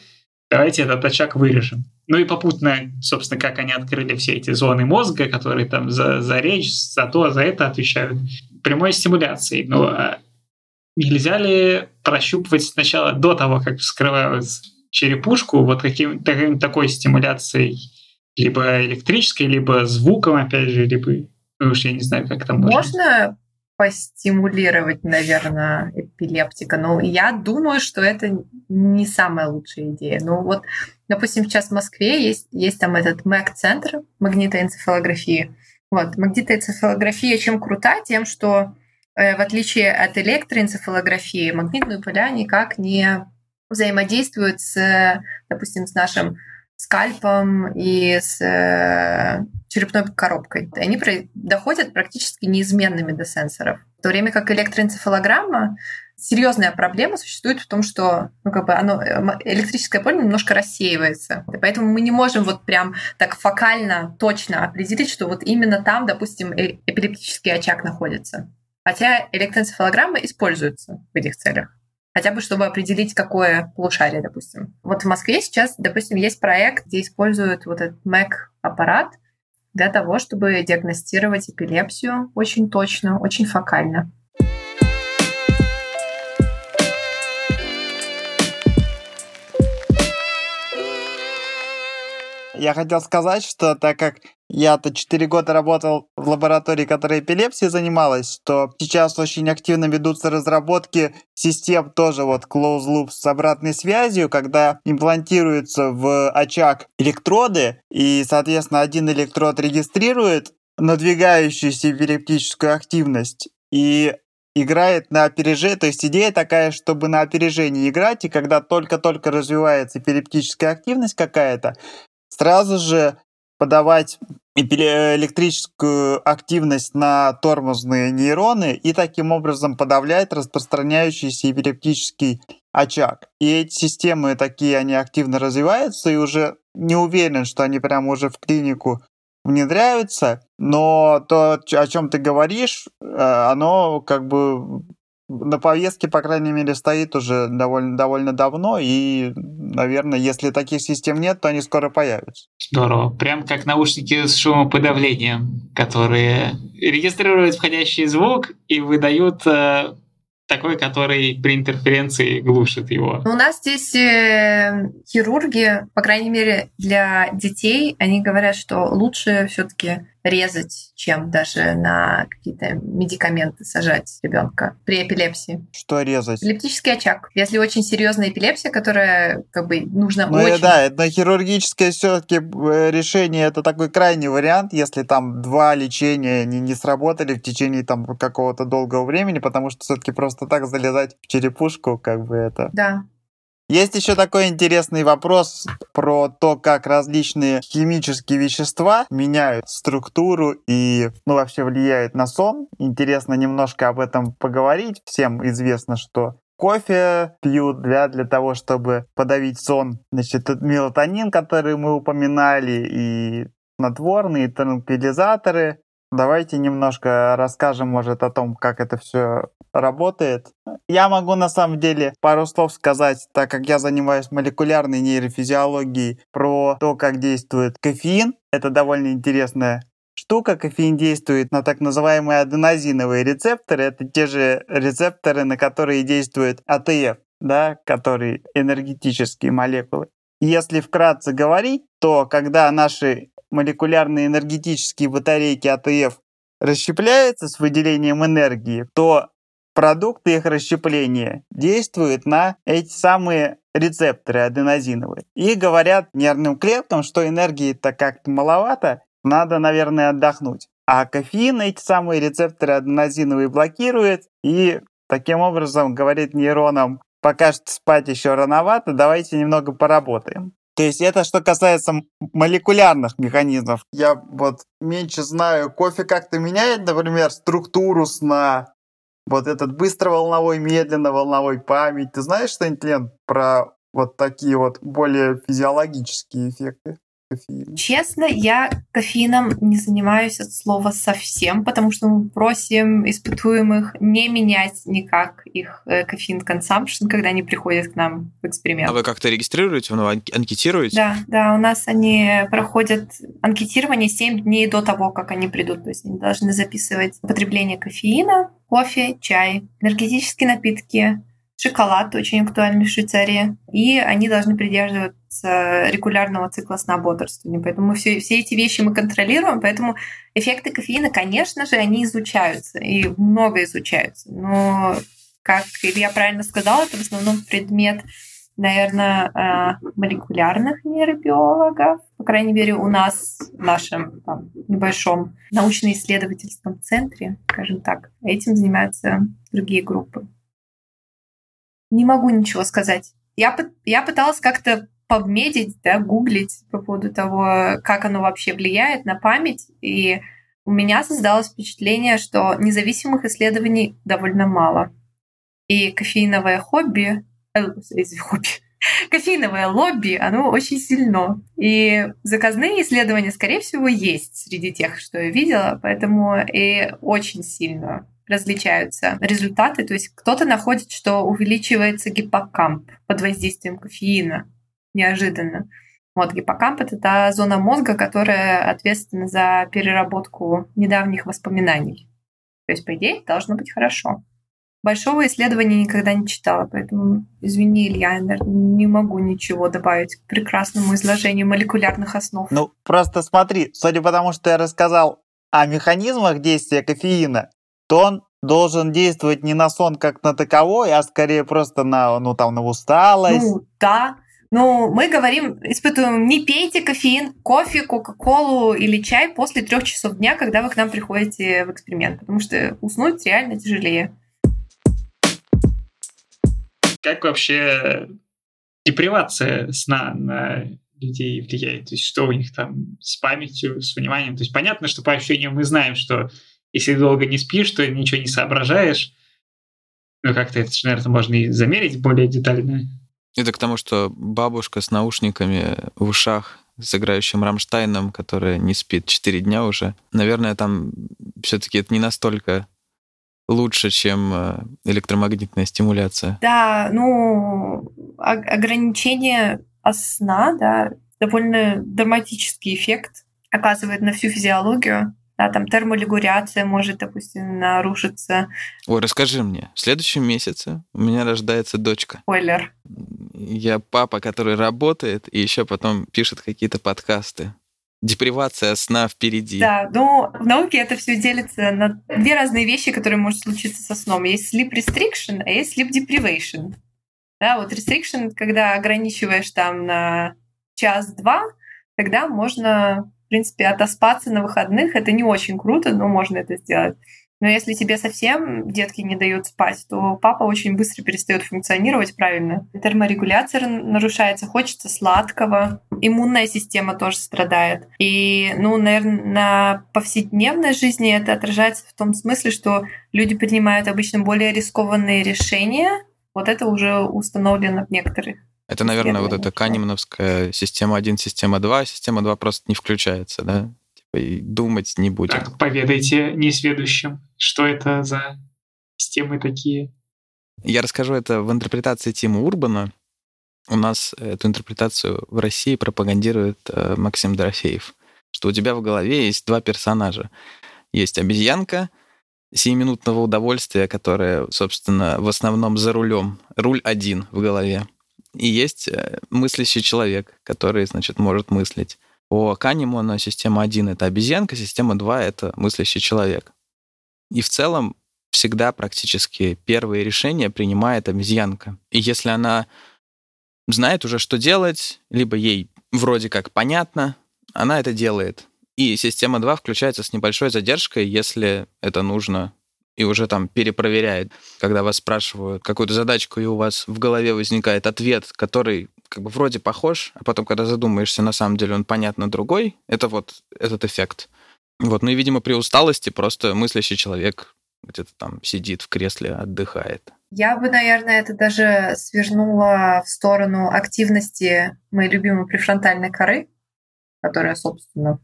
Speaker 3: давайте этот очаг вырежем. Ну и попутно, собственно, как они открыли все эти зоны мозга, которые там за, за речь, за то, за это отвечают, прямой стимуляцией. Но а нельзя ли прощупывать сначала до того, как вскрывают черепушку, вот каким, таким, такой стимуляцией, либо электрической, либо звуком, опять же, либо, ну уж я не знаю, как там
Speaker 4: можно. Можно постимулировать, наверное, эпилептика. Но я думаю, что это не самая лучшая идея. Ну вот, допустим, сейчас в Москве есть, есть там этот МЭК-центр магнитоэнцефалографии. Вот, магнитоэнцефалография чем крута? Тем, что э, в отличие от электроэнцефалографии, магнитные поля никак не взаимодействуют с, допустим, с нашим скальпом и с э, черепной коробкой. Они доходят практически неизменными до сенсоров. В то время как электроэнцефалограмма серьезная проблема существует в том, что ну, как бы оно, электрическое поле немножко рассеивается. И поэтому мы не можем вот прям так фокально точно определить, что вот именно там, допустим, э, эпилептический очаг находится. Хотя электроэнцефалограмма используется в этих целях хотя бы чтобы определить, какое полушарие, допустим. Вот в Москве сейчас, допустим, есть проект, где используют вот этот МЭК-аппарат для того, чтобы диагностировать эпилепсию очень точно, очень фокально.
Speaker 2: Я хотел сказать, что так как я-то 4 года работал в лаборатории, которая эпилепсией занималась, то сейчас очень активно ведутся разработки систем тоже вот close loop с обратной связью, когда имплантируются в очаг электроды, и, соответственно, один электрод регистрирует надвигающуюся эпилептическую активность, и играет на опережение, то есть идея такая, чтобы на опережение играть, и когда только-только развивается эпилептическая активность какая-то, сразу же подавать электрическую активность на тормозные нейроны и таким образом подавлять распространяющийся эпилептический очаг. И эти системы такие, они активно развиваются, и уже не уверен, что они прямо уже в клинику внедряются, но то, о чем ты говоришь, э, оно как бы на повестке, по крайней мере, стоит уже довольно, довольно давно, и, наверное, если таких систем нет, то они скоро появятся.
Speaker 3: Здорово. Прям как наушники с шумоподавлением, которые регистрируют входящий звук и выдают э, такой, который при интерференции глушит его.
Speaker 4: У нас здесь э, хирурги, по крайней мере, для детей, они говорят, что лучше все-таки резать, чем даже на какие-то медикаменты сажать ребенка при эпилепсии.
Speaker 2: Что резать?
Speaker 4: Эпилептический очаг. Если очень серьезная эпилепсия, которая как бы нужно
Speaker 2: ну,
Speaker 4: очень...
Speaker 2: Да, это хирургическое все-таки э, решение, это такой крайний вариант, если там два лечения не, не сработали в течение там какого-то долгого времени, потому что все-таки просто так залезать в черепушку, как бы это...
Speaker 4: Да.
Speaker 2: Есть еще такой интересный вопрос про то, как различные химические вещества меняют структуру и ну, вообще влияют на сон. Интересно немножко об этом поговорить. Всем известно, что кофе пьют для, для того, чтобы подавить сон. Значит, мелатонин, который мы упоминали, и снотворные, и транквилизаторы. Давайте немножко расскажем, может, о том, как это все работает. Я могу на самом деле пару слов сказать, так как я занимаюсь молекулярной нейрофизиологией, про то, как действует кофеин. Это довольно интересная штука. Кофеин действует на так называемые аденозиновые рецепторы. Это те же рецепторы, на которые действует АТФ, да, которые энергетические молекулы. Если вкратце говорить, то когда наши молекулярные энергетические батарейки АТФ расщепляются с выделением энергии, то продукты их расщепления действуют на эти самые рецепторы аденозиновые. И говорят нервным клеткам, что энергии-то как-то маловато, надо, наверное, отдохнуть. А кофеин эти самые рецепторы аденозиновые блокирует и таким образом говорит нейронам, пока что спать еще рановато, давайте немного поработаем. То есть это что касается молекулярных механизмов. Я вот меньше знаю, кофе как-то меняет, например, структуру сна, вот этот быстроволновой, медленно-волновой память. Ты знаешь что-нибудь, Лен, про вот такие вот более физиологические эффекты?
Speaker 4: Кофеина? Честно, я кофеином не занимаюсь от слова совсем, потому что мы просим испытуемых не менять никак их э, кофеин consumption, когда они приходят к нам в эксперимент.
Speaker 1: А вы как-то регистрируете, ну, анкетируете?
Speaker 4: Да, да, у нас они проходят анкетирование 7 дней до того, как они придут. То есть они должны записывать потребление кофеина, кофе, чай, энергетические напитки, шоколад очень актуальный в Швейцарии, и они должны придерживаться регулярного цикла сна бодрствования. Поэтому все, все эти вещи мы контролируем, поэтому эффекты кофеина, конечно же, они изучаются, и много изучаются. Но, как Илья правильно сказал, это в основном предмет наверное, а, молекулярных нейробиологов. По крайней мере, у нас в нашем там, небольшом научно-исследовательском центре, скажем так, этим занимаются другие группы. Не могу ничего сказать. Я, я пыталась как-то повмедить, да, гуглить по поводу того, как оно вообще влияет на память. И у меня создалось впечатление, что независимых исследований довольно мало. И кофеиновое хобби, э, хобби, кофеиновое лобби, оно очень сильно. И заказные исследования, скорее всего, есть среди тех, что я видела, поэтому и очень сильно различаются результаты. То есть кто-то находит, что увеличивается гиппокамп под воздействием кофеина неожиданно. Вот гиппокамп — это та зона мозга, которая ответственна за переработку недавних воспоминаний. То есть, по идее, должно быть хорошо. Большого исследования никогда не читала, поэтому, извини, Илья, я не могу ничего добавить к прекрасному изложению молекулярных основ.
Speaker 2: Ну, просто смотри, судя по тому, что я рассказал о механизмах действия кофеина, то он должен действовать не на сон как на таковой, а скорее просто на, ну, там, на усталость.
Speaker 4: Ну, да. Ну, мы говорим, испытываем, не пейте кофеин, кофе, кока-колу или чай после трех часов дня, когда вы к нам приходите в эксперимент, потому что уснуть реально тяжелее.
Speaker 3: Как вообще депривация сна на людей влияет? То есть что у них там с памятью, с вниманием? То есть понятно, что по ощущениям мы знаем, что если долго не спишь, то ничего не соображаешь. Ну, как-то это, наверное, можно и замерить более детально.
Speaker 1: Это к тому, что бабушка с наушниками в ушах с играющим Рамштайном, которая не спит 4 дня уже. Наверное, там все-таки это не настолько лучше, чем э, электромагнитная стимуляция.
Speaker 4: Да, ну, ограничение сна, да, довольно драматический эффект оказывает на всю физиологию да, там терморегуляция может, допустим, нарушиться.
Speaker 1: Ой, расскажи мне, в следующем месяце у меня рождается дочка.
Speaker 4: Спойлер.
Speaker 1: Я папа, который работает и еще потом пишет какие-то подкасты. Депривация сна впереди.
Speaker 4: Да, но в науке это все делится на две разные вещи, которые могут случиться со сном. Есть sleep restriction, а есть sleep deprivation. Да, вот restriction, когда ограничиваешь там на час-два, тогда можно в принципе, отоспаться на выходных это не очень круто, но можно это сделать. Но если тебе совсем детки не дают спать, то папа очень быстро перестает функционировать правильно. Терморегуляция нарушается, хочется сладкого, иммунная система тоже страдает. И, ну, наверное, на повседневной жизни это отражается в том смысле, что люди принимают обычно более рискованные решения. Вот это уже установлено в некоторых
Speaker 1: это, наверное, вот эта канемановская система 1, система 2, система 2 просто не включается, да? Типа и думать не будет.
Speaker 3: Так, поведайте несведущим, что это за системы такие.
Speaker 1: Я расскажу это в интерпретации Тима Урбана. У нас эту интерпретацию в России пропагандирует э, Максим Дорофеев, что у тебя в голове есть два персонажа. Есть обезьянка, сиюминутного удовольствия, которая, собственно, в основном за рулем. Руль один в голове и есть э, мыслящий человек, который, значит, может мыслить. По Канеману система 1 — это обезьянка, система 2 — это мыслящий человек. И в целом всегда практически первые решения принимает обезьянка. И если она знает уже, что делать, либо ей вроде как понятно, она это делает. И система 2 включается с небольшой задержкой, если это нужно и уже там перепроверяет, когда вас спрашивают какую-то задачку, и у вас в голове возникает ответ, который как бы вроде похож, а потом, когда задумаешься, на самом деле он понятно другой. Это вот этот эффект. Вот, ну и, видимо, при усталости просто мыслящий человек где-то там сидит в кресле, отдыхает.
Speaker 4: Я бы, наверное, это даже свернула в сторону активности моей любимой префронтальной коры, которая, собственно,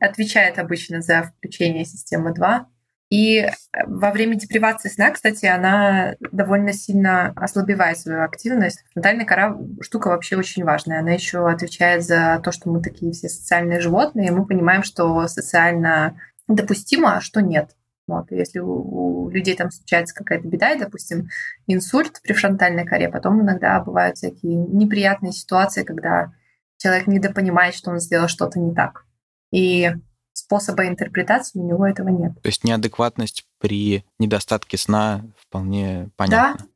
Speaker 4: отвечает обычно за включение системы 2. И э, во время депривации сна, кстати, она довольно сильно ослабевает свою активность. Фронтальная кора штука вообще очень важная. Она еще отвечает за то, что мы такие все социальные животные, и мы понимаем, что социально допустимо, а что нет. Вот. Если у, у людей там случается какая-то беда, и, допустим, инсульт при фронтальной коре, потом иногда бывают всякие неприятные ситуации, когда человек недопонимает, что он сделал что-то не так. И способа интерпретации у него этого нет.
Speaker 1: То есть неадекватность при недостатке сна вполне понятна.
Speaker 4: Да.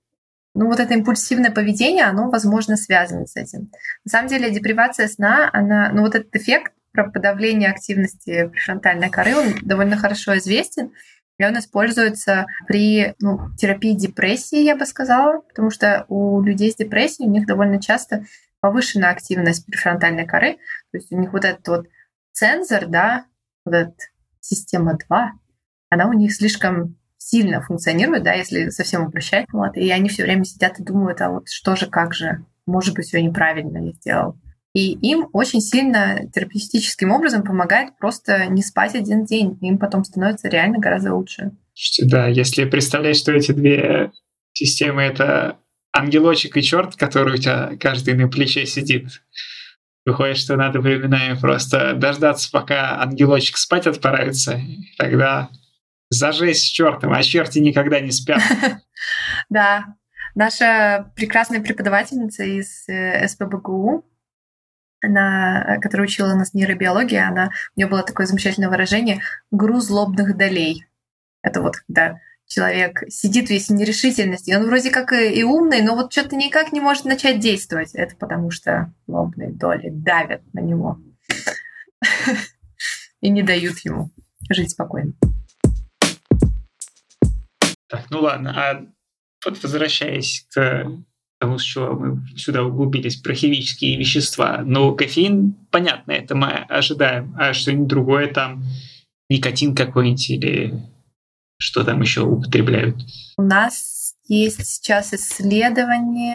Speaker 4: Ну вот это импульсивное поведение, оно, возможно, связано с этим. На самом деле депривация сна, она, ну вот этот эффект про подавление активности префронтальной коры, он довольно хорошо известен, и он используется при ну, терапии депрессии, я бы сказала, потому что у людей с депрессией у них довольно часто повышенная активность префронтальной коры, то есть у них вот этот вот цензор, да, вот эта система 2, она у них слишком сильно функционирует, да, если совсем упрощать. Вот, и они все время сидят и думают, а вот что же, как же, может быть, все неправильно я сделал. И им очень сильно терапевтическим образом помогает просто не спать один день. Им потом становится реально гораздо лучше.
Speaker 3: Да, если представлять, что эти две системы — это ангелочек и черт, который у тебя каждый на плече сидит, Выходит, что надо временами просто дождаться, пока ангелочек спать отправится, и тогда зажесть с чертом, а черти никогда не спят.
Speaker 4: Да, наша прекрасная преподавательница из э, СПБГУ, она, которая учила нас нейробиологии, она, у нее было такое замечательное выражение «груз лобных долей». Это вот когда человек сидит весь в нерешительности, он вроде как и, умный, но вот что-то никак не может начать действовать. Это потому что лобные доли давят на него и не дают ему жить спокойно.
Speaker 3: Так, ну ладно, а вот возвращаясь к тому, с чего мы сюда углубились, про химические вещества. Ну, кофеин, понятно, это мы ожидаем. А что-нибудь другое там, никотин какой-нибудь или что там еще употребляют?
Speaker 4: У нас есть сейчас исследование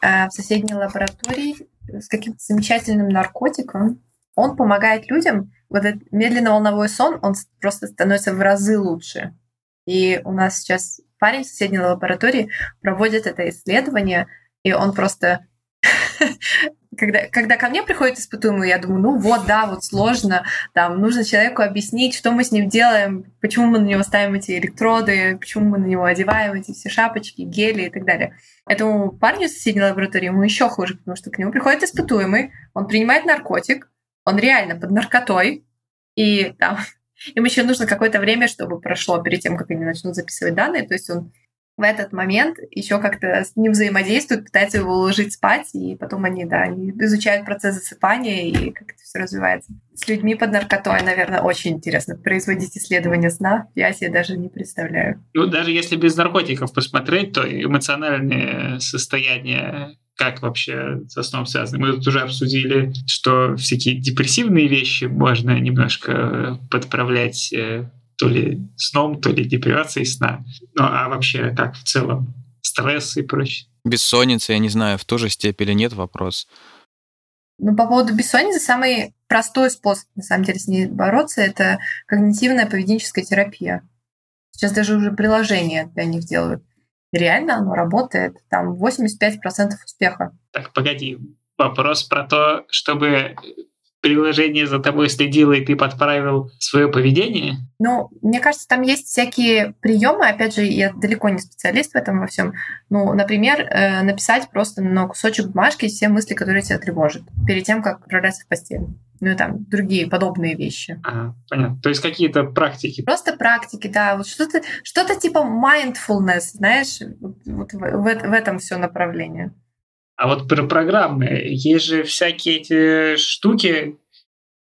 Speaker 4: э, в соседней лаборатории с каким-то замечательным наркотиком. Он помогает людям. Вот этот медленно-волновой сон, он просто становится в разы лучше. И у нас сейчас парень в соседней лаборатории проводит это исследование, и он просто когда, когда ко мне приходит испытуемый, я думаю, ну вот, да, вот сложно, там, нужно человеку объяснить, что мы с ним делаем, почему мы на него ставим эти электроды, почему мы на него одеваем эти все шапочки, гели и так далее. Этому парню в соседней лаборатории ему еще хуже, потому что к нему приходит испытуемый, он принимает наркотик, он реально под наркотой, и там им еще нужно какое-то время, чтобы прошло перед тем, как они начнут записывать данные, то есть он в этот момент еще как-то с ним взаимодействуют, пытаются его уложить спать, и потом они, да, они изучают процесс засыпания и как это все развивается. С людьми под наркотой, наверное, очень интересно производить исследования сна. Я себе даже не представляю.
Speaker 3: Ну, даже если без наркотиков посмотреть, то эмоциональное состояние как вообще со сном связано. Мы тут уже обсудили, что всякие депрессивные вещи можно немножко подправлять э, то ли сном, то ли депривацией сна. Ну а вообще как в целом? Стресс и прочее.
Speaker 1: Бессонница, я не знаю, в ту же степень или нет вопрос.
Speaker 4: Ну, по поводу бессонницы, самый простой способ, на самом деле, с ней бороться, это когнитивная поведенческая терапия. Сейчас даже уже приложения для них делают. И реально оно работает. Там 85% успеха.
Speaker 3: Так, погоди. Вопрос про то, чтобы приложение за тобой следило, и ты подправил свое поведение?
Speaker 4: Ну, мне кажется, там есть всякие приемы. Опять же, я далеко не специалист в этом во всем. Ну, например, э, написать просто на кусочек бумажки все мысли, которые тебя тревожат, перед тем, как отправляться в постель. Ну и там другие подобные вещи.
Speaker 3: Ага, понятно. То есть какие-то практики.
Speaker 4: Просто практики, да. Вот что-то что типа mindfulness, знаешь, вот в, в, в этом все направление.
Speaker 3: А вот про программы. Есть же всякие эти штуки,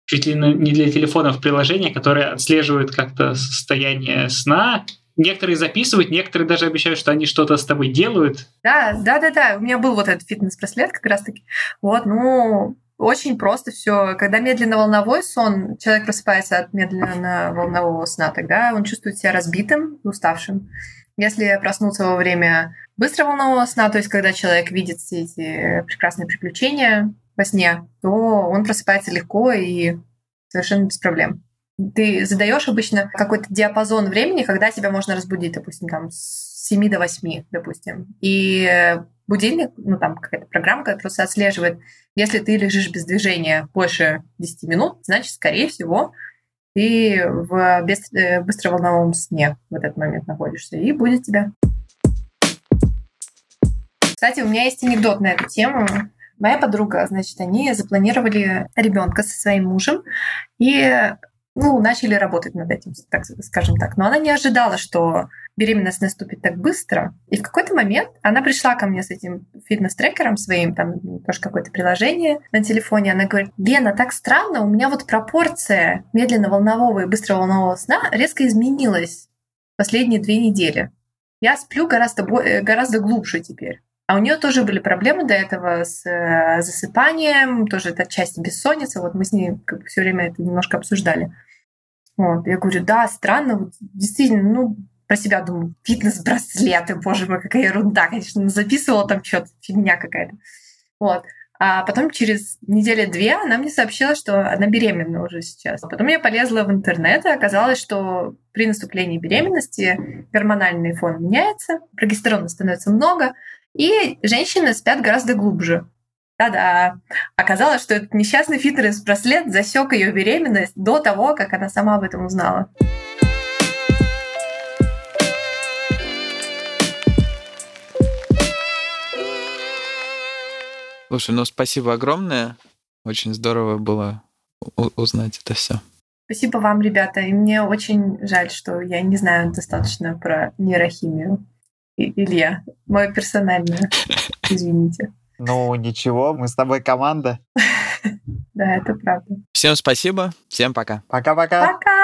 Speaker 3: чуть ли не для телефонов приложения, которые отслеживают как-то состояние сна некоторые записывают, некоторые даже обещают, что они что-то с тобой делают.
Speaker 4: Да, да, да, да. У меня был вот этот фитнес-браслет как раз-таки. Вот, ну, очень просто все. Когда медленно-волновой сон, человек просыпается от медленно-волнового сна, тогда он чувствует себя разбитым и уставшим. Если проснуться во время быстроволнового сна, то есть когда человек видит все эти прекрасные приключения во сне, то он просыпается легко и совершенно без проблем. Ты задаешь обычно какой-то диапазон времени, когда тебя можно разбудить, допустим, там с 7 до 8, допустим. И будильник, ну там какая-то программа, которая просто отслеживает, если ты лежишь без движения больше 10 минут, значит, скорее всего, ты в э, быстроволновом сне в этот момент находишься, и будет тебя. Кстати, у меня есть анекдот на эту тему. Моя подруга, значит, они запланировали ребенка со своим мужем и ну, начали работать над этим, так скажем так. Но она не ожидала, что беременность наступит так быстро. И в какой-то момент она пришла ко мне с этим фитнес-трекером своим, там тоже какое-то приложение на телефоне. Она говорит, Лена, так странно, у меня вот пропорция медленно-волнового и быстроволнового сна резко изменилась последние две недели. Я сплю гораздо, э, гораздо глубже теперь. А у нее тоже были проблемы до этого с э, засыпанием, тоже это часть бессонницы. Вот мы с ней как все время это немножко обсуждали. Вот. Я говорю, да, странно, вот, действительно, ну, про себя думаю, фитнес-браслеты, боже мой, какая ерунда, конечно, записывала там что-то, фигня какая-то. Вот. А потом через недели-две она мне сообщила, что она беременна уже сейчас. Потом я полезла в интернет, и оказалось, что при наступлении беременности гормональный фон меняется, прогестерона становится много, и женщины спят гораздо глубже. Да-да. Оказалось, что этот несчастный фитнес-браслет засек ее беременность до того, как она сама об этом узнала.
Speaker 1: Слушай, ну спасибо огромное. Очень здорово было узнать это все.
Speaker 4: Спасибо вам, ребята. И мне очень жаль, что я не знаю достаточно про нейрохимию. Илья, мой персональный. Извините.
Speaker 2: Ну, ничего, мы с тобой команда.
Speaker 4: Да, это правда.
Speaker 1: Всем спасибо, всем пока.
Speaker 2: Пока-пока.
Speaker 4: Пока!